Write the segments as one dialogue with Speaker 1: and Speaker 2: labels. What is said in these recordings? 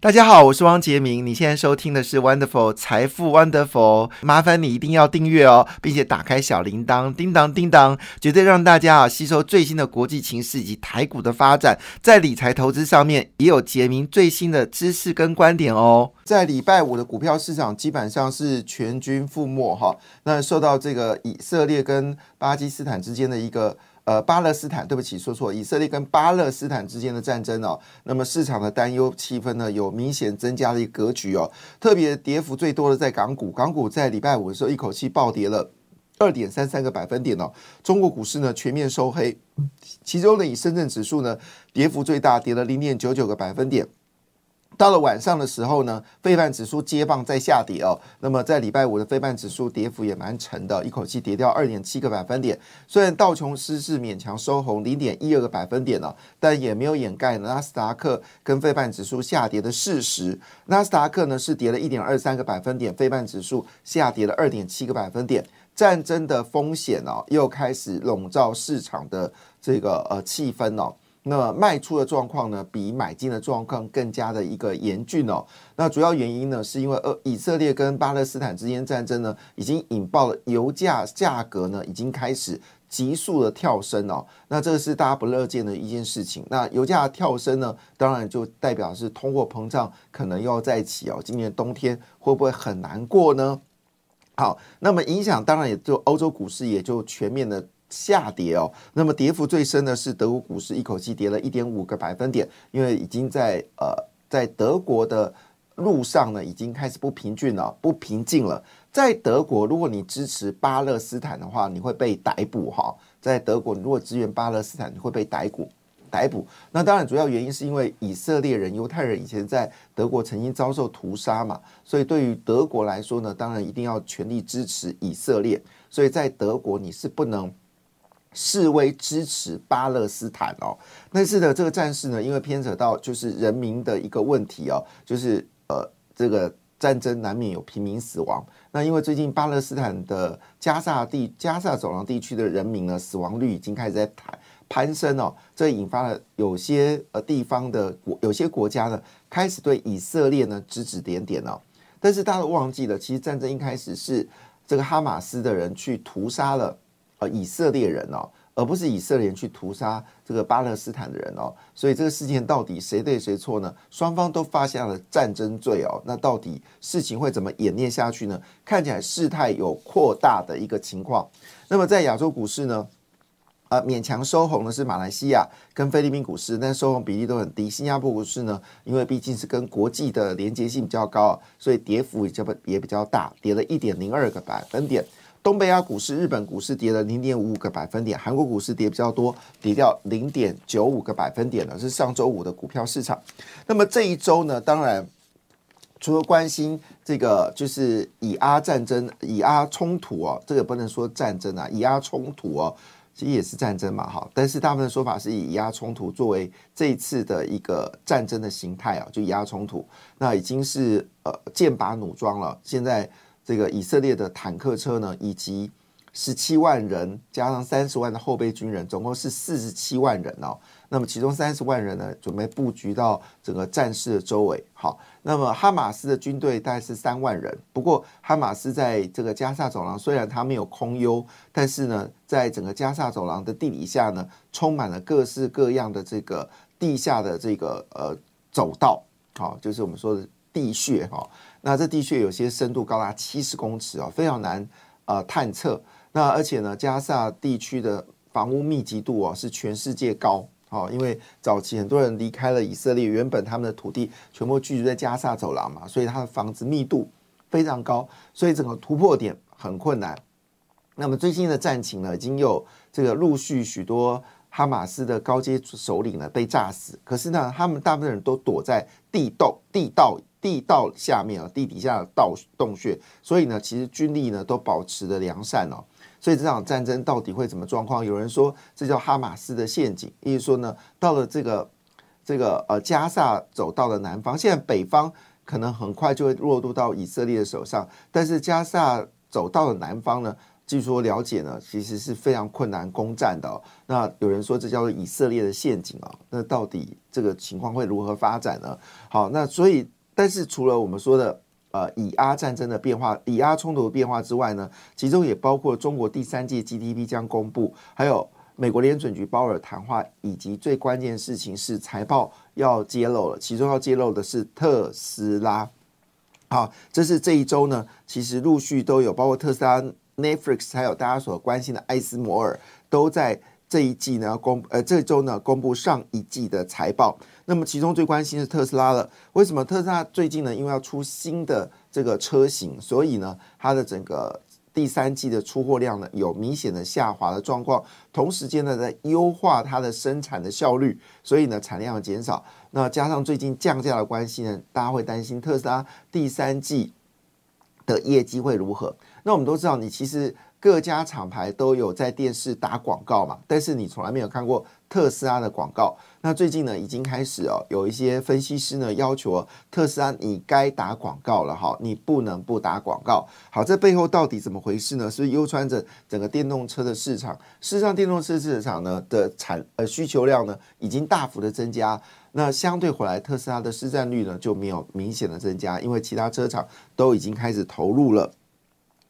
Speaker 1: 大家好，我是汪杰明。你现在收听的是 Wonderful 财富 Wonderful，麻烦你一定要订阅哦，并且打开小铃铛，叮当叮当，绝对让大家啊吸收最新的国际情势以及台股的发展，在理财投资上面也有杰明最新的知识跟观点哦。在礼拜五的股票市场基本上是全军覆没哈，那受到这个以色列跟巴基斯坦之间的一个。呃，巴勒斯坦，对不起，说错，以色列跟巴勒斯坦之间的战争哦，那么市场的担忧气氛呢，有明显增加的一个格局哦。特别跌幅最多的在港股，港股在礼拜五的时候一口气暴跌了二点三三个百分点哦。中国股市呢全面收黑，其中呢以深圳指数呢跌幅最大，跌了零点九九个百分点。到了晚上的时候呢，非半指数接棒再下跌哦。那么在礼拜五的非半指数跌幅也蛮沉的，一口气跌掉二点七个百分点。虽然道琼斯是勉强收红零点一二个百分点了，但也没有掩盖纳斯达克跟非半指数下跌的事实。纳斯达克呢是跌了一点二三个百分点，非半指数下跌了二点七个百分点。战争的风险哦，又开始笼罩市场的这个呃气氛哦。那卖出的状况呢，比买进的状况更加的一个严峻哦。那主要原因呢，是因为呃以色列跟巴勒斯坦之间战争呢，已经引爆了油价价格呢，已经开始急速的跳升哦。那这个是大家不乐见的一件事情。那油价跳升呢，当然就代表是通货膨胀可能要再起哦。今年冬天会不会很难过呢？好，那么影响当然也就欧洲股市也就全面的。下跌哦，那么跌幅最深的是德国股市，一口气跌了一点五个百分点，因为已经在呃在德国的路上呢，已经开始不平均了，不平静了。在德国，如果你支持巴勒斯坦的话，你会被逮捕哈。在德国，如果支援巴勒斯坦，你会被逮捕逮捕。那当然，主要原因是因为以色列人、犹太人以前在德国曾经遭受屠杀嘛，所以对于德国来说呢，当然一定要全力支持以色列。所以在德国，你是不能。示威支持巴勒斯坦哦，但是呢，这个战事呢，因为牵扯到就是人民的一个问题哦，就是呃，这个战争难免有平民死亡。那因为最近巴勒斯坦的加萨地加萨走廊地区的人民呢，死亡率已经开始在攀攀升哦，这引发了有些呃地方的国有些国家呢，开始对以色列呢指指点点哦。但是大家都忘记了，其实战争一开始是这个哈马斯的人去屠杀了。呃，以色列人哦，而不是以色列人去屠杀这个巴勒斯坦的人哦，所以这个事件到底谁对谁错呢？双方都发现了战争罪哦，那到底事情会怎么演练下去呢？看起来事态有扩大的一个情况。那么在亚洲股市呢，呃，勉强收红的是马来西亚跟菲律宾股市，但收红比例都很低。新加坡股市呢，因为毕竟是跟国际的连接性比较高，所以跌幅也较也比较大，跌了一点零二个百分点。东北亚股市、日本股市跌了零点五五个百分点，韩国股市跌比较多，跌掉零点九五个百分点呢，是上周五的股票市场。那么这一周呢，当然除了关心这个就是以阿战争、以阿冲突哦，这个不能说战争啊，以阿冲突哦，其实也是战争嘛，哈。但是大部分说法是以以阿冲突作为这一次的一个战争的形态啊，就以阿冲突，那已经是呃剑拔弩张了，现在。这个以色列的坦克车呢，以及十七万人加上三十万的后备军人，总共是四十七万人哦。那么其中三十万人呢，准备布局到整个战事的周围。好，那么哈马斯的军队大概是三万人。不过哈马斯在这个加萨走廊，虽然它没有空优，但是呢，在整个加萨走廊的地底下呢，充满了各式各样的这个地下的这个呃走道，好，就是我们说的地穴哈。那这地穴有些深度高达七十公尺哦，非常难呃探测。那而且呢，加萨地区的房屋密集度哦是全世界高哦，因为早期很多人离开了以色列，原本他们的土地全部居住在加萨走廊嘛，所以它的房子密度非常高，所以整个突破点很困难。那么最近的战情呢，已经有这个陆续许多哈马斯的高阶首领呢被炸死，可是呢，他们大部分人都躲在地洞地道。地道下面啊，地底下的道洞穴，所以呢，其实军力呢都保持的良善哦。所以这场战争到底会怎么状况？有人说这叫哈马斯的陷阱，意思说呢，到了这个这个呃加萨走到了南方，现在北方可能很快就会落入到以色列的手上，但是加萨走到了南方呢，据说了解呢，其实是非常困难攻占的。那有人说这叫做以色列的陷阱啊，那到底这个情况会如何发展呢？好，那所以但是除了我们说的呃以阿战争的变化、以阿冲突的变化之外呢，其中也包括中国第三届 GDP 将公布，还有。美国联准局鲍尔谈话，以及最关键事情是财报要揭露了，其中要揭露的是特斯拉。好，这是这一周呢，其实陆续都有，包括特斯拉、Netflix，还有大家所关心的艾斯摩尔，都在这一季呢公呃这周呢公布上一季的财报。那么其中最关心是特斯拉了，为什么特斯拉最近呢？因为要出新的这个车型，所以呢它的整个。第三季的出货量呢有明显的下滑的状况，同时间呢在优化它的生产的效率，所以呢产量减少。那加上最近降价的关系呢，大家会担心特斯拉第三季的业绩会如何？那我们都知道，你其实。各家厂牌都有在电视打广告嘛，但是你从来没有看过特斯拉的广告。那最近呢，已经开始哦，有一些分析师呢要求特斯拉你该打广告了哈，你不能不打广告。好，这背后到底怎么回事呢？是不是忧穿着整个电动车的市场？事实上，电动车市场呢的产呃需求量呢已经大幅的增加，那相对回来特斯拉的市占率呢就没有明显的增加，因为其他车厂都已经开始投入了。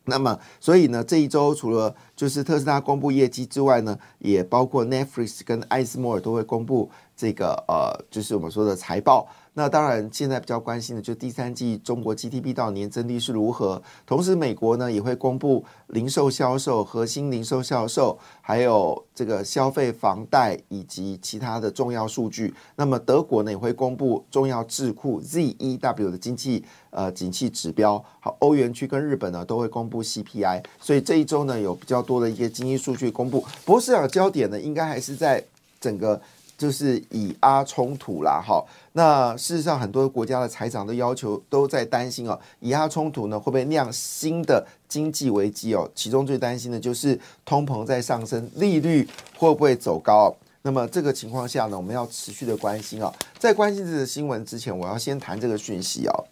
Speaker 1: 那么，所以呢，这一周除了就是特斯拉公布业绩之外呢，也包括 Netflix 跟艾斯摩尔都会公布这个呃，就是我们说的财报。那当然，现在比较关心的就第三季中国 GDP 到年增率是如何。同时，美国呢也会公布零售销售、核心零售销售，还有这个消费、房贷以及其他的重要数据。那么，德国呢也会公布重要智库 ZEW 的经济呃景气指标。好，欧元区跟日本呢都会公布 CPI。所以这一周呢有比较多的一些经济数据公布。不过，市场焦点呢应该还是在整个。就是以阿冲突啦，哈，那事实上很多国家的财长的要求都在担心哦，以阿冲突呢会不会酿新的经济危机哦？其中最担心的就是通膨在上升，利率会不会走高？那么这个情况下呢，我们要持续的关心啊。在关心这个新闻之前，我要先谈这个讯息哦。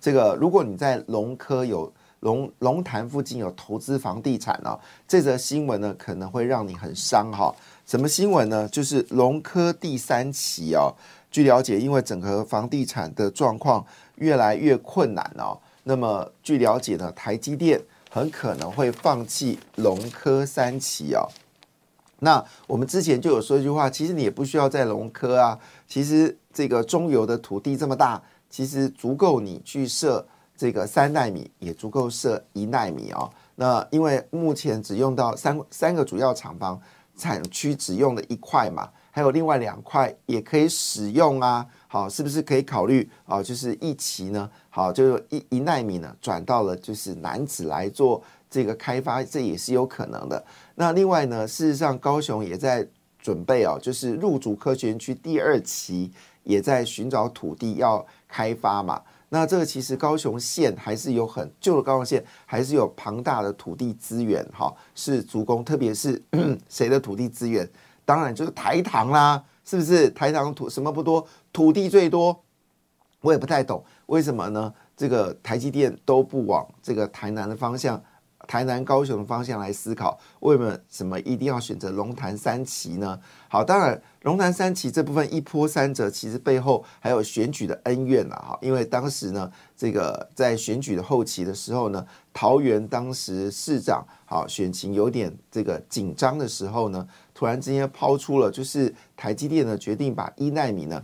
Speaker 1: 这个如果你在龙科有龙龙潭附近有投资房地产呢，这则新闻呢可能会让你很伤哈。什么新闻呢？就是龙科第三期哦。据了解，因为整个房地产的状况越来越困难哦，那么据了解呢，台积电很可能会放弃龙科三期哦。那我们之前就有说一句话，其实你也不需要在龙科啊，其实这个中游的土地这么大，其实足够你去设这个三纳米，也足够设一纳米哦。那因为目前只用到三三个主要厂房。产区只用了一块嘛，还有另外两块也可以使用啊。好，是不是可以考虑啊？就是一期呢，好，就是一一纳米呢，转到了就是南子来做这个开发，这也是有可能的。那另外呢，事实上高雄也在准备哦，就是入主科学园区第二期，也在寻找土地要开发嘛。那这个其实高雄县还是有很旧的高雄县，还是有庞大的土地资源哈，是足供，特别是 谁的土地资源？当然就是台糖啦，是不是？台糖土什么不多，土地最多，我也不太懂为什么呢？这个台积电都不往这个台南的方向。台南、高雄的方向来思考，为什么什么一定要选择龙潭三期呢？好，当然龙潭三期这部分一波三折，其实背后还有选举的恩怨呐。哈，因为当时呢，这个在选举的后期的时候呢，桃园当时市长好选情有点这个紧张的时候呢，突然之间抛出了，就是台积电呢决定把一纳米呢，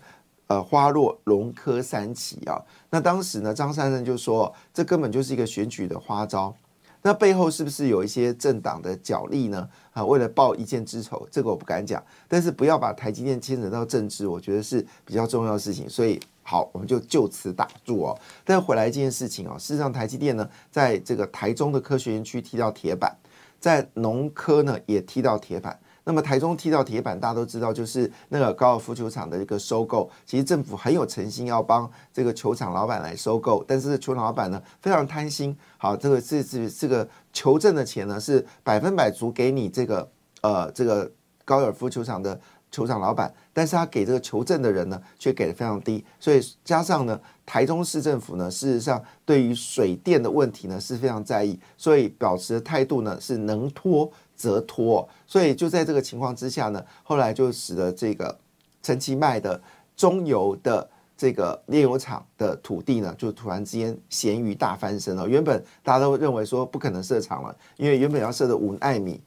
Speaker 1: 呃，花落龙科三期啊。那当时呢，张三生就说，这根本就是一个选举的花招。那背后是不是有一些政党的角力呢？啊，为了报一箭之仇，这个我不敢讲。但是不要把台积电牵扯到政治，我觉得是比较重要的事情。所以好，我们就就此打住哦。但回来一件事情哦，事实上台积电呢，在这个台中的科学园区踢到铁板，在农科呢也踢到铁板。那么台中踢到铁板，大家都知道，就是那个高尔夫球场的一个收购。其实政府很有诚心要帮这个球场老板来收购，但是球场老板呢非常贪心。好，这个是是这个球证的钱呢是百分百足给你这个呃这个高尔夫球场的球场老板，但是他给这个求证的人呢，却给的非常低，所以加上呢，台中市政府呢，事实上对于水电的问题呢是非常在意，所以保持的态度呢是能拖则拖，所以就在这个情况之下呢，后来就使得这个陈其迈的中油的这个炼油厂的土地呢，就突然之间咸鱼大翻身了。原本大家都认为说不可能设厂了，因为原本要设的五纳米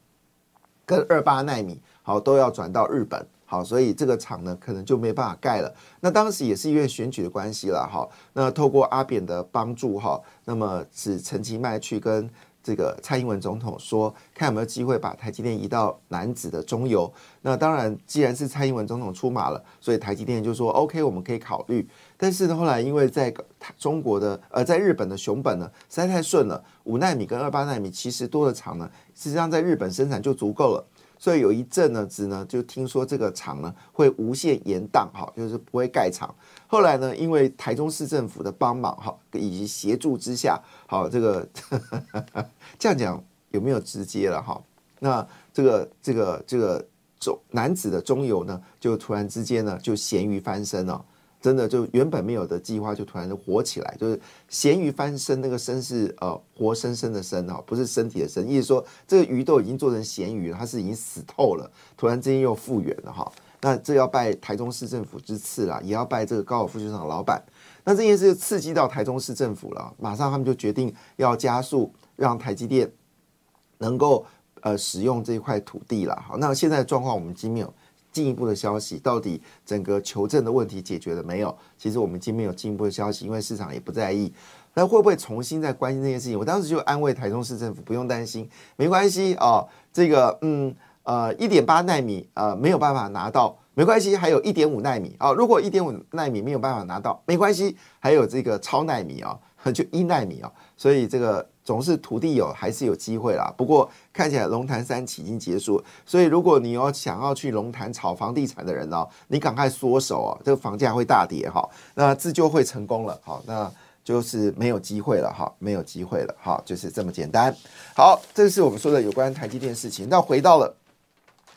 Speaker 1: 跟二八纳米。好，都要转到日本，好，所以这个厂呢，可能就没办法盖了。那当时也是因为选举的关系了，哈。那透过阿扁的帮助，哈，那么是陈其迈去跟这个蔡英文总统说，看有没有机会把台积电移到南子的中游。那当然，既然是蔡英文总统出马了，所以台积电就说 OK，我们可以考虑。但是呢，后来因为在中国的呃，在日本的熊本呢，实在太顺了，五纳米跟二八纳米其实多的厂呢，实际上在日本生产就足够了。所以有一阵呢子呢，就听说这个厂呢会无限延宕，哈，就是不会盖厂。后来呢，因为台中市政府的帮忙，哈，以及协助之下，好，这个 这样讲有没有直接了，哈？那这个这个这个中男子的中游呢，就突然之间呢，就咸鱼翻身了。真的就原本没有的计划，就突然就火起来，就是咸鱼翻身，那个身是呃活生生的身哈，不是身体的身，意思说这个鱼都已经做成咸鱼了，它是已经死透了，突然之间又复原了哈。那这要拜台中市政府之赐啦，也要拜这个高尔夫球场老板。那这件事就刺激到台中市政府了，马上他们就决定要加速让台积电能够呃使用这块土地了。好，那现在的状况我们今没有。进一步的消息，到底整个求证的问题解决了没有？其实我们今天有进一步的消息，因为市场也不在意，那会不会重新再关心这件事情？我当时就安慰台中市政府，不用担心，没关系哦。这个嗯呃，一点八纳米呃没有办法拿到，没关系，还有一点五纳米啊。如果一点五纳米没有办法拿到，没关系，还有这个超纳米啊，就一纳米啊。所以这个。总是土地有还是有机会啦，不过看起来龙潭三期已经结束，所以如果你有想要去龙潭炒房地产的人哦，你赶快缩手哦，这个房价会大跌哈，那自救会成功了，好，那就是没有机会了哈，没有机会了哈，就是这么简单。好，这是我们说的有关台积电事情，那回到了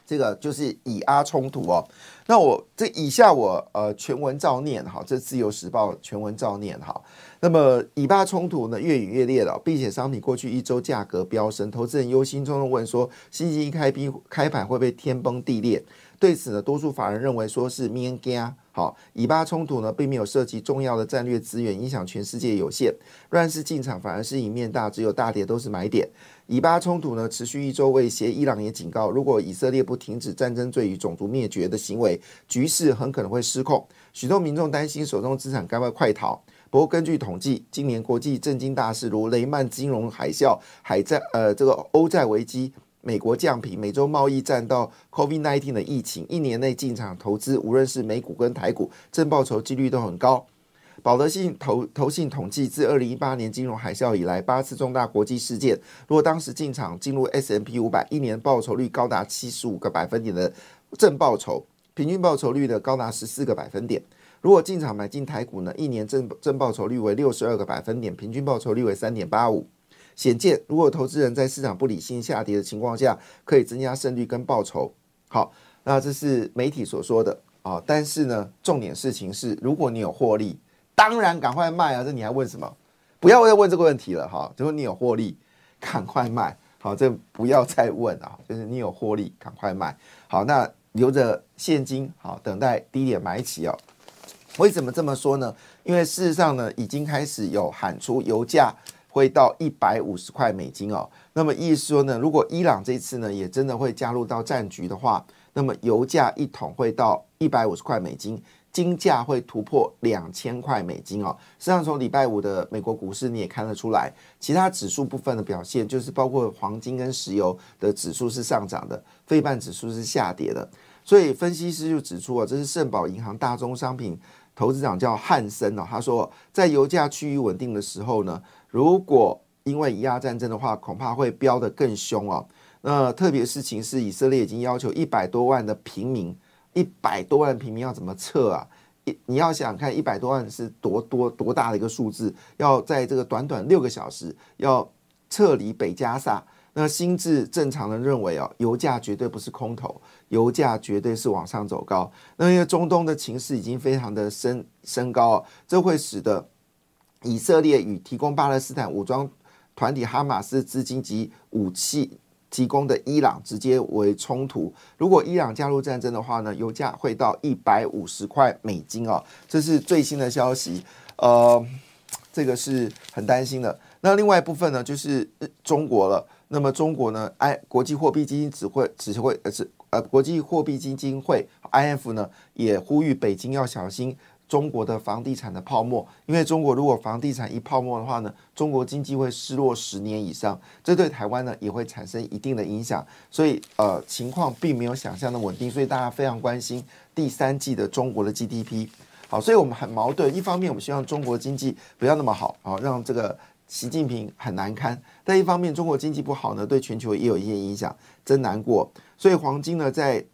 Speaker 1: 这个就是以阿冲突哦。那我这以下我呃全文照念哈，这自由时报全文照念哈。那么以巴冲突呢越演越烈了，并且商品过去一周价格飙升，投资人忧心忡忡问说，星期一开批开盘会不会天崩地裂？对此呢，多数法人认为说是免惊。好，以巴冲突呢并没有涉及重要的战略资源，影响全世界有限。乱世进场反而是赢面大，只有大跌都是买点。以巴冲突呢持续一周未歇，伊朗也警告，如果以色列不停止战争罪与种族灭绝的行为，局势很可能会失控。许多民众担心手中资产该不快逃。不过根据统计，今年国际震惊大事如雷曼金融海啸、海债呃这个欧债危机、美国降频、美洲贸易战到 COVID-19 的疫情，一年内进场投资，无论是美股跟台股，正报酬几率都很高。保德信投投信统计，自二零一八年金融海啸以来，八次重大国际事件，如果当时进场进入 S M P 五百，一年报酬率高达七十五个百分点的正报酬，平均报酬率呢高达十四个百分点。如果进场买进台股呢，一年正正报酬率为六十二个百分点，平均报酬率为三点八五。显见，如果投资人在市场不理性下跌的情况下，可以增加胜率跟报酬。好，那这是媒体所说的啊。但是呢，重点事情是，如果你有获利。当然，赶快卖啊！这你还问什么？不要再问这个问题了哈。就说你有获利，赶快卖。好，这不要再问啊。就是你有获利，赶快卖。好，那留着现金，好，等待低点买起哦。为什么这么说呢？因为事实上呢，已经开始有喊出油价会到一百五十块美金哦。那么意思说呢，如果伊朗这次呢也真的会加入到战局的话，那么油价一桶会到一百五十块美金。金价会突破两千块美金哦。实际上，从礼拜五的美国股市你也看得出来，其他指数部分的表现，就是包括黄金跟石油的指数是上涨的，非半指数是下跌的。所以分析师就指出啊，这是盛宝银行大宗商品投资长叫汉森哦，他说，在油价趋于稳定的时候呢，如果因为以亚战争的话，恐怕会飙得更凶哦。那特别事情是，以色列已经要求一百多万的平民。一百多万平民要怎么撤啊？你要想看一百多万是多多多大的一个数字，要在这个短短六个小时要撤离北加萨，那心智正常的认为哦，油价绝对不是空头，油价绝对是往上走高。那因为中东的情势已经非常的升升高，这会使得以色列与提供巴勒斯坦武装团体哈马斯资金及武器。提供的伊朗直接为冲突，如果伊朗加入战争的话呢，油价会到一百五十块美金哦，这是最新的消息，呃，这个是很担心的。那另外一部分呢，就是中国了。那么中国呢，I 国际货币基金指挥指挥呃是呃国际货币基金会 IF 呢也呼吁北京要小心。中国的房地产的泡沫，因为中国如果房地产一泡沫的话呢，中国经济会失落十年以上，这对台湾呢也会产生一定的影响，所以呃情况并没有想象的稳定，所以大家非常关心第三季的中国的 GDP。好，所以我们很矛盾，一方面我们希望中国经济不要那么好，好让这个习近平很难堪，但一方面中国经济不好呢，对全球也有一些影响，真难过。所以黄金呢在。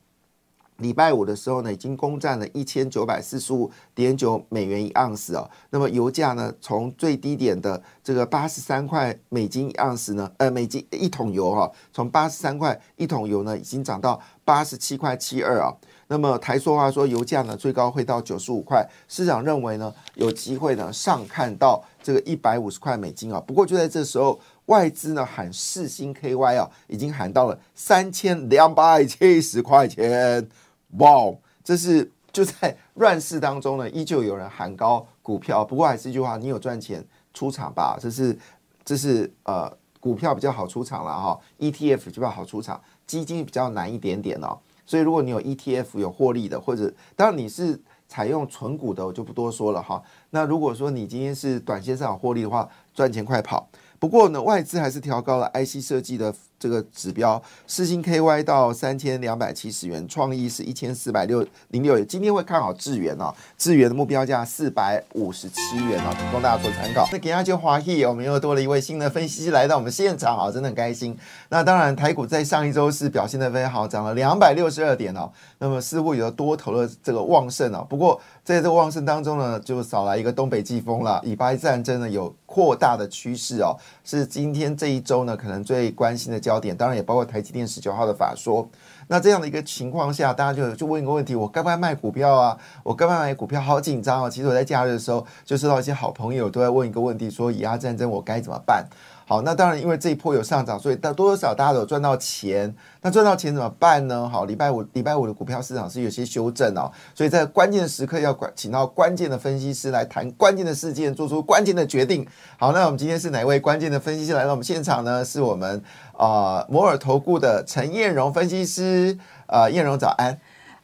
Speaker 1: 礼拜五的时候呢，已经攻占了一千九百四十五点九美元一盎司哦。那么油价呢，从最低点的这个八十三块美金一盎司呢，呃，美金一桶油哈，从八十三块一桶油呢，已经涨到八十七块七二啊。那么台说话说，油价呢最高会到九十五块，市场认为呢有机会呢上看到这个一百五十块美金啊。不过就在这时候，外资呢喊四星 KY 啊，已经喊到了三千两百七十块钱。哇，这是就在乱世当中呢，依旧有人喊高股票。不过还是一句话，你有赚钱出场吧。这是这是呃，股票比较好出场了哈，ETF 就比较好出场，基金比较难一点点哦。所以如果你有 ETF 有获利的，或者当然你是采用纯股的，我就不多说了哈。那如果说你今天是短线上有获利的话，赚钱快跑。不过呢，外资还是调高了 IC 设计的这个指标，四星 KY 到三千两百七十元，创意是一千四百六零六元。今天会看好智元哦，智元的目标价四百五十七元哦，供大家做参考。那给大家就华裔，我们又多了一位新的分析师来到我们现场啊，真的很开心。那当然，台股在上一周是表现的非常好，涨了两百六十二点哦，那么似乎有多头的这个旺盛哦。不过在这个旺盛当中呢，就少来一个东北季风了，以巴战争呢有扩大的趋势哦。是今天这一周呢，可能最关心的焦焦点，当然也包括台积电十九号的法说。那这样的一个情况下，大家就就问一个问题：我该不该卖股票啊？我该不该买股票？好紧张啊！其实我在假日的时候，就收到一些好朋友都在问一个问题：说以阿战争我该怎么办？好，那当然，因为这一波有上涨，所以大多多少大家都有赚到钱。那赚到钱怎么办呢？好，礼拜五礼拜五的股票市场是有些修正哦，所以在关键的时刻要管，请到关键的分析师来谈关键的事件，做出关键的决定。好，那我们今天是哪位关键的分析师来到我们现场呢？是我们啊摩尔投顾的陈彦荣分析师。啊，彦荣早安。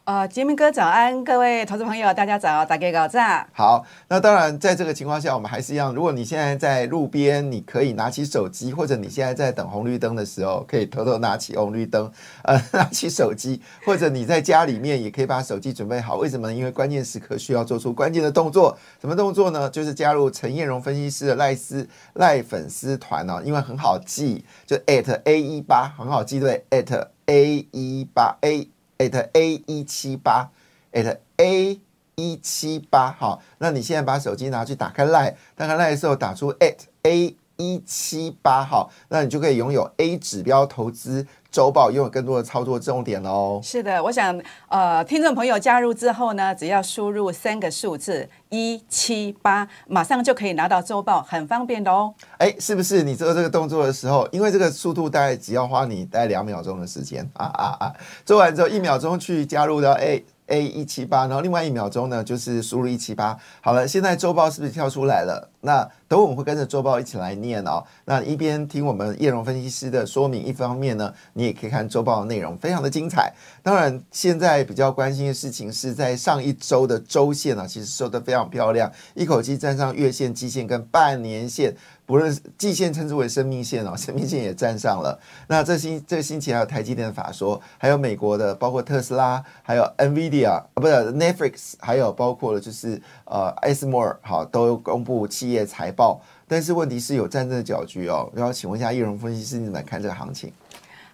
Speaker 2: 呃，杰明哥早安，各位投资朋友大家早，大家早。
Speaker 1: 好，那当然，在这个情况下，我们还是一样。如果你现在在路边，你可以拿起手机，或者你现在在等红绿灯的时候，可以偷偷拿起红绿灯，呃，拿起手机，或者你在家里面也可以把手机准备好。为什么？因为关键时刻需要做出关键的动作。什么动作呢？就是加入陈彦荣分析师的赖斯赖粉丝团哦，因为很好记，就 at a 一八很好记对，at a 一八 a。At a 一七八，at a 一七八，好，那你现在把手机拿去打开 line，打开 line 的时候打出 at a 一七八，好，那你就可以拥有 A 指标投资周报，拥有更多的操作重点哦。
Speaker 2: 是的，我想呃，听众朋友加入之后呢，只要输入三个数字一七八，马上就可以拿到周报，很方便的哦。
Speaker 1: 哎，是不是？你做这个动作的时候，因为这个速度大概只要花你大概两秒钟的时间啊啊啊！做完之后一秒钟去加入到 A。A 一七八，然后另外一秒钟呢，就是输入一七八。好了，现在周报是不是跳出来了？那等我们会跟着周报一起来念哦。那一边听我们叶荣分析师的说明，一方面呢，你也可以看周报的内容，非常的精彩。当然，现在比较关心的事情是在上一周的周线呢，其实收的非常漂亮，一口气站上月线、季线跟半年线。不论季线称之为生命线哦，生命线也站上了。那这星这星期还有台积电的法说，还有美国的，包括特斯拉，还有 NVIDIA 啊，不是 Netflix，还有包括了就是呃 s m o r e 好，都公布企业财报。但是问题是有战争的搅局哦。然后请问一下叶荣分析师，你怎么看这个行情？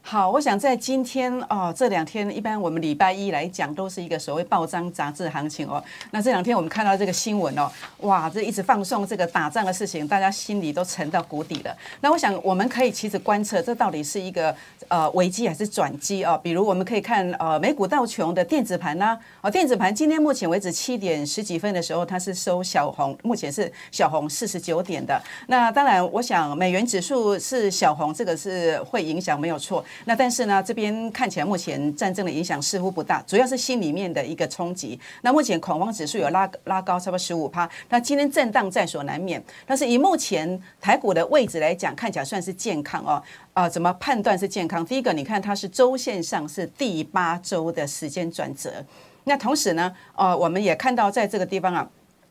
Speaker 2: 好，我想在今天哦，这两天一般我们礼拜一来讲都是一个所谓报章杂志行情哦。那这两天我们看到这个新闻哦，哇，这一直放送这个打仗的事情，大家心里都沉到谷底了。那我想我们可以其实观测，这到底是一个呃危机还是转机哦？比如我们可以看呃美股道琼的电子盘呐，哦电子盘今天目前为止七点十几分的时候，它是收小红，目前是小红四十九点的。那当然，我想美元指数是小红，这个是会影响没有错。那但是呢，这边看起来目前战争的影响似乎不大，主要是心里面的一个冲击。那目前恐慌指数有拉拉高，差不多十五趴。那今天震荡在所难免，但是以目前台股的位置来讲，看起来算是健康哦。啊，怎么判断是健康？第一个，你看它是周线上是第八周的时间转折。那同时呢，呃，我们也看到在这个地方啊。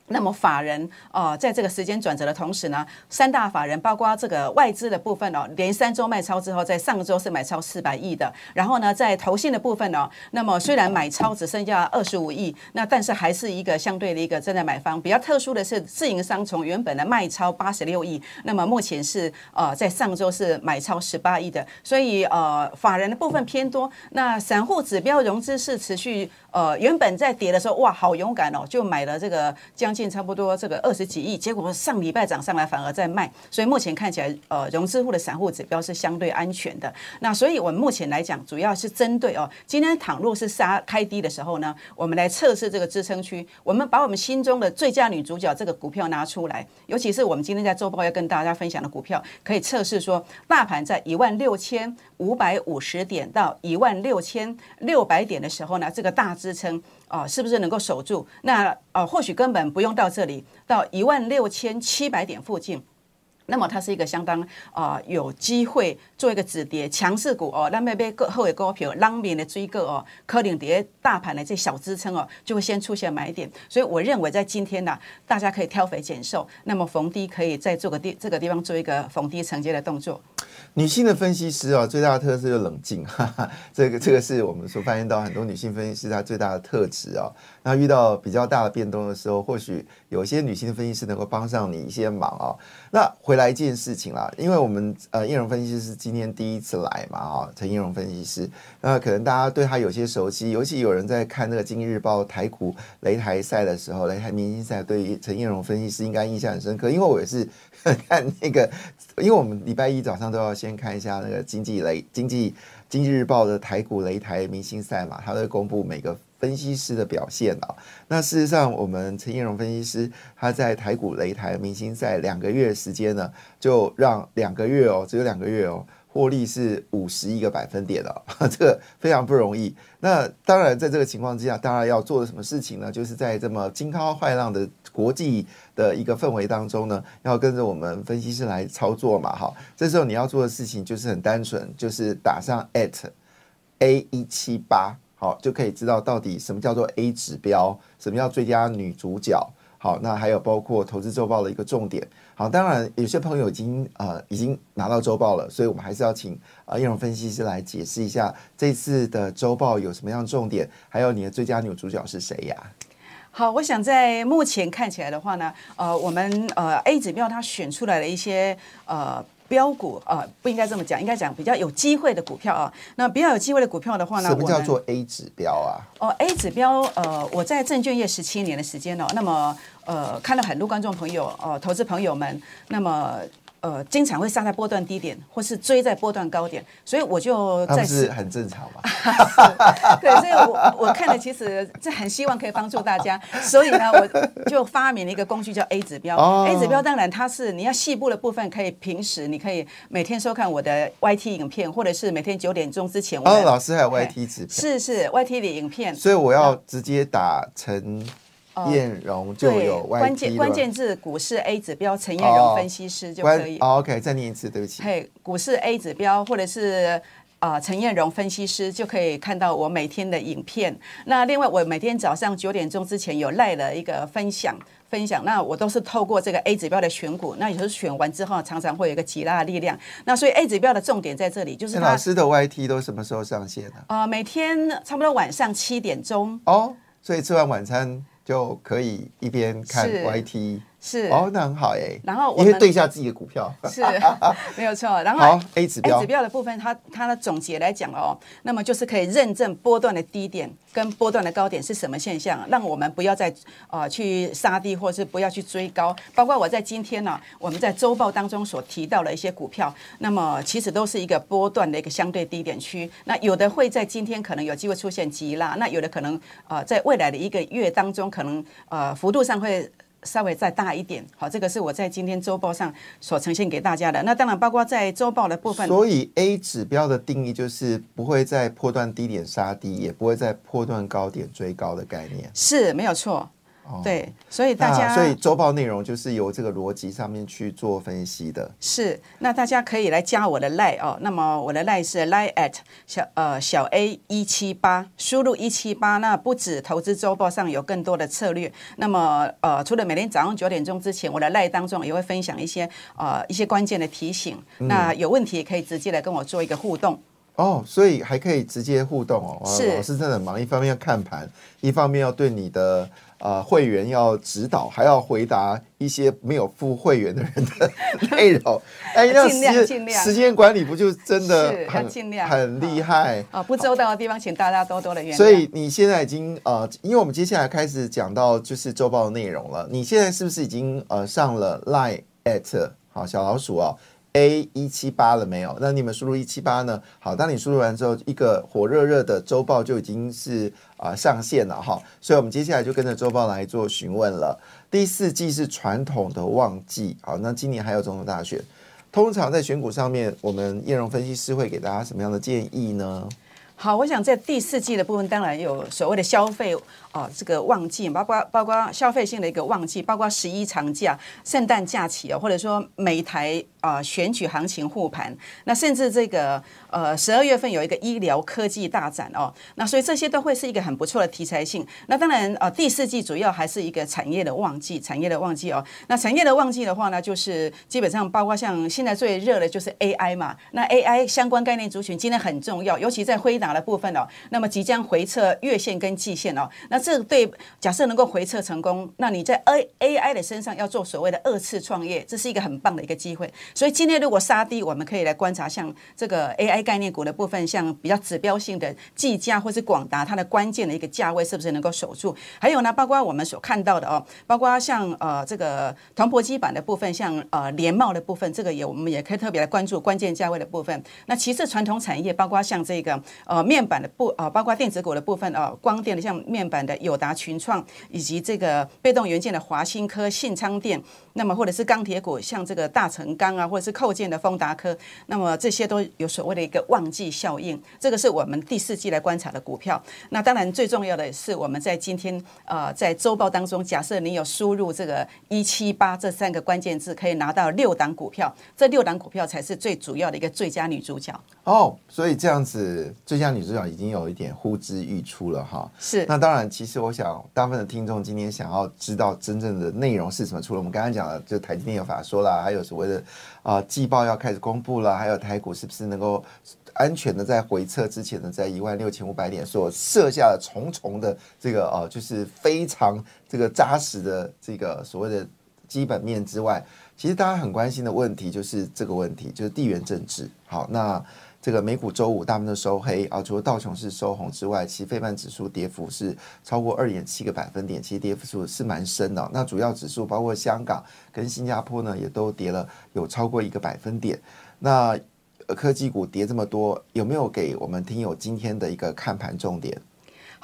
Speaker 2: 那么法人哦，在这个时间转折的同时呢，三大法人包括这个外资的部分哦，连三周卖超之后，在上周是买超四百亿的。然后呢，在投信的部分哦，那么虽然买超只剩下二十五亿，那但是还是一个相对的一个正在买方。比较特殊的是，自营商从原本的卖超八十六亿，那么目前是呃在上周是买超十八亿的。所以呃，法人的部分偏多。那散户指标融资是持续呃，原本在跌的时候哇，好勇敢哦，就买了这个将。近差不多这个二十几亿，结果上礼拜涨上来反而在卖，所以目前看起来，呃，融资户的散户指标是相对安全的。那所以我们目前来讲，主要是针对哦，今天倘若是杀开低的时候呢，我们来测试这个支撑区。我们把我们心中的最佳女主角这个股票拿出来，尤其是我们今天在周报要跟大家分享的股票，可以测试说，大盘在一万六千五百五十点到一万六千六百点的时候呢，这个大支撑。啊，是不是能够守住？那呃，或许根本不用到这里，到一万六千七百点附近。那么它是一个相当啊有机会做一个止跌强势股哦，那么被个后尾股票浪面的追个哦，科领跌大盘的这小支撑哦，就会先出现买点。所以我认为在今天呢，大家可以挑肥拣瘦，那么逢低可以再做个地这个地方做一个逢低承接的动作。
Speaker 1: 女性的分析师啊，最大的特色就冷静，哈哈，这个这个是我们所发现到很多女性分析师她最大的特质啊。那遇到比较大的变动的时候，或许有些女性的分析师能够帮上你一些忙啊。那回来一件事情啦，因为我们呃叶荣分析师今天第一次来嘛啊，陈叶荣分析师，那可能大家对他有些熟悉，尤其有人在看那个《经济日报》台股擂台赛的时候，擂台明星赛，对于陈叶荣分析师应该印象很深刻，因为我也是 看那个，因为我们礼拜一早上都要先看一下那个经济雷经济经济日报的台股擂台明星赛嘛，他会公布每个。分析师的表现啊，那事实上，我们陈彦荣分析师他在台股擂台明星赛两个月时间呢，就让两个月哦，只有两个月哦，获利是五十一个百分点哦，这个非常不容易。那当然，在这个情况之下，当然要做的什么事情呢？就是在这么惊涛骇浪的国际的一个氛围当中呢，要跟着我们分析师来操作嘛，哈。这时候你要做的事情就是很单纯，就是打上 at a 一七八。好，就可以知道到底什么叫做 A 指标，什么叫最佳女主角。好，那还有包括投资周报的一个重点。好，当然有些朋友已经呃已经拿到周报了，所以我们还是要请啊叶荣分析师来解释一下这次的周报有什么样的重点，还有你的最佳女主角是谁呀？
Speaker 2: 好，我想在目前看起来的话呢，呃，我们呃 A 指标它选出来的一些呃。标股呃，不应该这么讲，应该讲比较有机会的股票啊。那比较有机会的股票的话呢，
Speaker 1: 什么叫做 A 指标啊？
Speaker 2: 哦，A 指标，呃，我在证券业十七年的时间哦，那么呃，看到很多观众朋友哦，投资朋友们，那么。呃，经常会杀在波段低点，或是追在波段高点，所以我就
Speaker 1: 在是很正常嘛。
Speaker 2: 对，所以我我看了，其实这很希望可以帮助大家，所以呢，我就发明了一个工具叫 A 指标。A 指标当然它是你要细部的部分，可以平时你可以每天收看我的 YT 影片，或者是每天九点钟之前。
Speaker 1: 哦，老师还有 YT 指
Speaker 2: 是是 YT 的影片，
Speaker 1: 所以我要直接打成。燕荣就有
Speaker 2: 关键关键字股市 A 指标陈燕荣分析师就可以。
Speaker 1: OK，再念一次，对不起。
Speaker 2: 嘿，股市 A 指标或者是啊陈燕荣分析师就可以看到我每天的影片。那另外我每天早上九点钟之前有赖了一个分享分享，那我都是透过这个 A 指标的选股，那也是选完之后常常会有一个极大的力量。那所以 A 指标的重点在这里，就是
Speaker 1: 老师的 YT 都什么时候上线呢？
Speaker 2: 啊，每天差不多晚上七点钟。
Speaker 1: 哦，所以吃完晚餐。就可以一边看 YT
Speaker 2: 是
Speaker 1: 哦，那很好哎。
Speaker 2: 然后我们
Speaker 1: 对一下自己的股票。
Speaker 2: 是 没有错。然后
Speaker 1: 好，A 指
Speaker 2: A
Speaker 1: 标
Speaker 2: 指标的部分，它它的总结来讲哦，那么就是可以认证波段的低点跟波段的高点是什么现象，让我们不要再呃去杀低，或者是不要去追高。包括我在今天呢、我们在周报当中所提到的一些股票，那么其实都是一个波段的一个相对低点区。那有的会在今天可能有机会出现急拉，那有的可能呃在未来的一个月当中，可能呃幅度上会。稍微再大一点，好，这个是我在今天周报上所呈现给大家的。那当然包括在周报的部分，
Speaker 1: 所以 A 指标的定义就是不会在破断低点杀低，也不会在破断高点追高的概念。
Speaker 2: 是没有错。对，所以大家、
Speaker 1: 所以周报内容就是由这个逻辑上面去做分析的。
Speaker 2: 是，那大家可以来加我的 line 哦。那么我的 line 是 line at 小呃小 a 一七八，输入一七八。那不止投资周报上有更多的策略，那么呃除了每天早上九点钟之前，我的 line 当中也会分享一些呃一些关键的提醒。
Speaker 1: 嗯
Speaker 2: 那有问题也可以直接来跟我做一个互动。
Speaker 1: 哦，所以还可以直接互动哦。
Speaker 2: 是
Speaker 1: 老师真的很忙，一方面要看盘，一方面要对你的呃会员要指导，还要回答一些没有付会员的人的 内容。哎，那
Speaker 2: 尽量
Speaker 1: 时
Speaker 2: 尽量
Speaker 1: 时间管理不就真的很
Speaker 2: 尽量
Speaker 1: 很厉害？
Speaker 2: 啊，不周到的地方，请大家多多的原谅。
Speaker 1: 所以你现在已经呃，因为我们接下来开始讲到就是周报的内容了。你现在是不是已经呃上了 Line at 好小老鼠哦 A 一七八了没有？那你们输入一七八呢？好，当你输入完之后，一个火热热的周报就已经是啊、上线了哈。所以我们接下来就跟着周报来做询问了。第四季是传统的旺季，好，那今年还有总统大选。通常在选股上面，我们叶荣分析师会给大家什么样的建议呢？
Speaker 2: 好，我想在第四季的部分，当然有所谓的消费啊、这个旺季，包括包括消费性的一个旺季，包括十一长假、圣诞假期哦，或者说每台啊、选举行情护盘，那甚至这个呃十二月份有一个医疗科技大展哦，那所以这些都会是一个很不错的题材性。那当然呃第四季主要还是一个产业的旺季，产业的旺季哦。那产业的旺季的话呢，就是基本上包括像现在最热的就是 AI 嘛，那 AI 相关概念族群今天很重要，尤其在辉达的部分哦，那么即将回测月线跟季线哦，那这对假设能够回撤成功，那你在 A AI 的身上要做所谓的二次创业，这是一个很棒的一个机会。所以今天如果杀低，我们可以来观察像这个 AI 概念股的部分，像比较指标性的技嘉或是广达，它的关键的一个价位是不是能够守住？还有呢，包括我们所看到的哦，包括像呃这个团泊基板的部分，像呃联茂的部分，这个也我们也可以特别来关注关键价位的部分。那其次传统产业，包括像这个呃面板的部呃，包括电子股的部分呃，光电的像面板的友达、群创，以及这个被动元件的华新科、信昌电，那么或者是钢铁股，像这个大成钢啊，或者是扣件的丰达科，那么这些都有所谓的一个旺季效应，这个是我们第四季来观察的股票。那当然最重要的是我们在今天呃在周报当中，假设你有输入这个一七八这三个关键字，可以拿到六档股票，这六档股票才是最主要的一个最佳女主角。
Speaker 1: 哦，所以这样子，最佳女主角已经有一点呼之欲出了哈。
Speaker 2: 是
Speaker 1: 那当然，其实我想，大部分的听众今天想要知道真正的内容是什么，除了我们刚刚讲的，就台积电有法说啦，还有所谓的啊、呃季报要开始公布了，还有台股是不是能够安全的在回撤之前呢，在一万六千五百点所设下了重重的这个呃，就是非常这个扎实的这个所谓的基本面之外，其实大家很关心的问题就是这个问题，就是地缘政治。好，那这个美股周五大部分都收黑啊，除了道琼斯收红之外，其实费半指数跌幅是超过二点七个百分点，其实跌幅数是蛮深的、那主要指数包括香港跟新加坡呢，也都跌了有超过一个百分点。那科技股跌这么多，有没有给我们听友今天的一个看盘重点？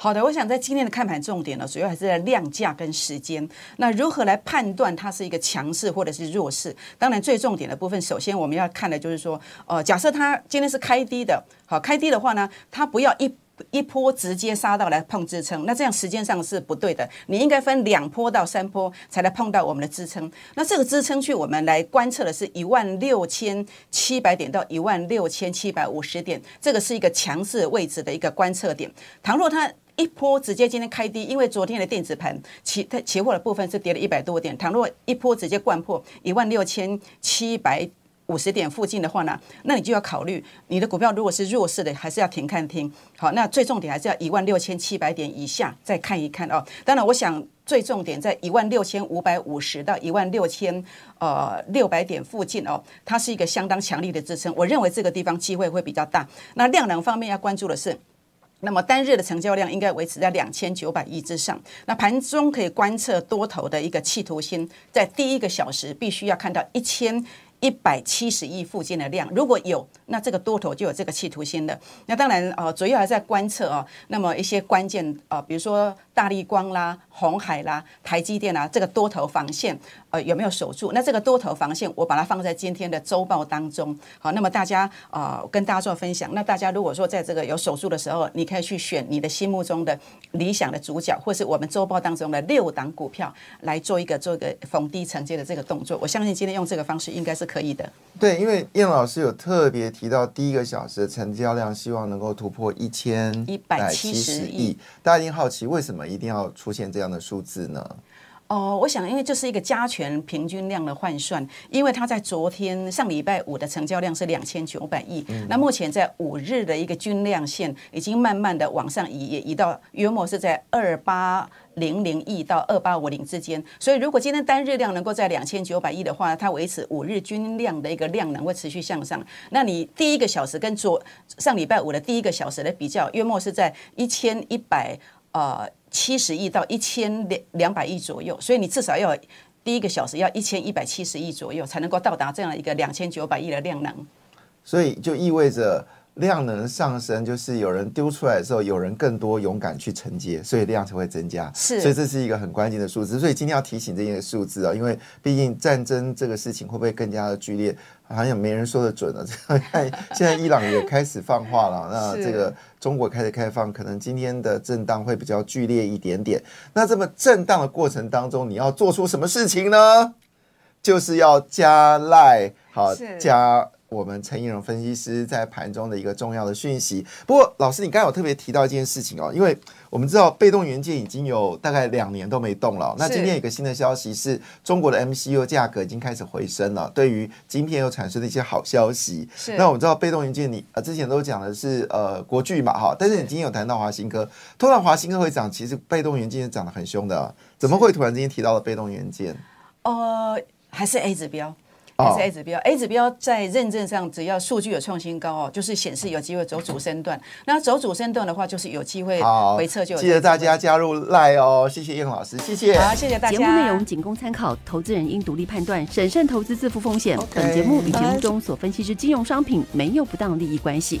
Speaker 2: 好的，我想在今天的看盘重点呢，主要还是在量价跟时间。那如何来判断它是一个强势或者是弱势？当然，最重点的部分，首先我们要看的就是说，呃，假设它今天是开低的，好，开低的话呢，它不要一。一波直接杀到来碰支撑，那这样时间上是不对的。你应该分两波到三波才来碰到我们的支撑。那这个支撑区我们来观测的是一万六千七百点到一万六千七百五十点，这个是一个强势位置的一个观测点。倘若它一波直接今天开低，因为昨天的电子盘期它期货的部分是跌了一百多点，倘若一波直接灌破一万六千七百。五十点附近的话呢，那你就要考虑你的股票如果是弱势的，还是要停看停。好，那最重点还是要一万六千七百点以下再看一看哦。当然，我想最重点在一万六千五百五十到一万六千呃六百点附近哦，它是一个相当强力的支撑。我认为这个地方机会会比较大。那量能方面要关注的是。那么单日的成交量应该维持在两千九百亿之上。那盘中可以观测多头的一个企图心，在第一个小时必须要看到一千。一百七十亿附近的量，如果有，那这个多头就有这个企图心了。那当然，呃，主要还在观测啊。那么一些关键啊，比如说大力光啦、红海啦、台积电啊，这个多头防线呃有没有守住？那这个多头防线，我把它放在今天的周报当中。好，那么大家啊，跟大家做分享。那大家如果说在这个有守住的时候，你可以去选你的心目中的理想的主角，或是我们周报当中的六档股票来做一个做一个逢低承接的这个动作。我相信今天用这个方式应该是。可以的，
Speaker 1: 对，因为燕老师有特别提到，第一个小时的成交量希望能够突破一千
Speaker 2: 一百七十亿，
Speaker 1: 大家一定好奇为什么一定要出现这样的数字呢？
Speaker 2: 哦，我想，因为这是一个加权平均量的换算，因为它在昨天上礼拜五的成交量是两千九百亿，那目前在五日的一个均量线已经慢慢的往上移，也移到约莫是在二八零零亿到二八五零之间。所以，如果今天单日量能够在两千九百亿的话，它维持五日均量的一个量能会持续向上。那你第一个小时跟昨上礼拜五的第一个小时的比较，约莫是在一千一百呃。七十亿到一千两两百亿左右，所以你至少要第一个小时要一千一百七十亿左右，才能够到达这样一个两千九百亿的量能。
Speaker 1: 所以就意味着量能上升，就是有人丢出来的时候，有人更多勇敢去承接，所以量才会增加。
Speaker 2: 是，
Speaker 1: 所以这是一个很关键的数字。所以今天要提醒这些数字啊，因为毕竟战争这个事情会不会更加的剧烈？好像没人说的准了。这样看，现在伊朗也开始放话了。那这个 中国开始开放，可能今天的震荡会比较剧烈一点点。那这么震荡的过程当中，你要做出什么事情呢？就是要加赖，好加。我们陈义荣分析师在盘中的一个重要的讯息。不过，老师，你刚刚有特别提到一件事情哦，因为我们知道被动元件已经有大概两年都没动了。那今天有个新的消息是，中国的 MCU 价格已经开始回升了，对于晶片又产生了一些好消息。
Speaker 2: 是。
Speaker 1: 那我们知道被动元件，你呃之前都讲的是呃国巨嘛哈，但是你今天有谈到华新科，突然华新科会涨，其实被动元件涨得很凶的，怎么会突然之间提到了被动元件？
Speaker 2: 呃，还是 A 指标。是 A 指标，A 指标在认证上，只要数据有创新高哦，就是显示有机会走主升段。那走主升段的话，就是有机会回撤。就
Speaker 1: 记得大家加入赖哦，谢谢叶老师，谢谢。
Speaker 2: 好，谢谢大家。
Speaker 3: 节目内容仅供参考，投资人应独立判断，审慎投资，自负风险。本节目与节目中所分析之金融商品没有不当利益关系。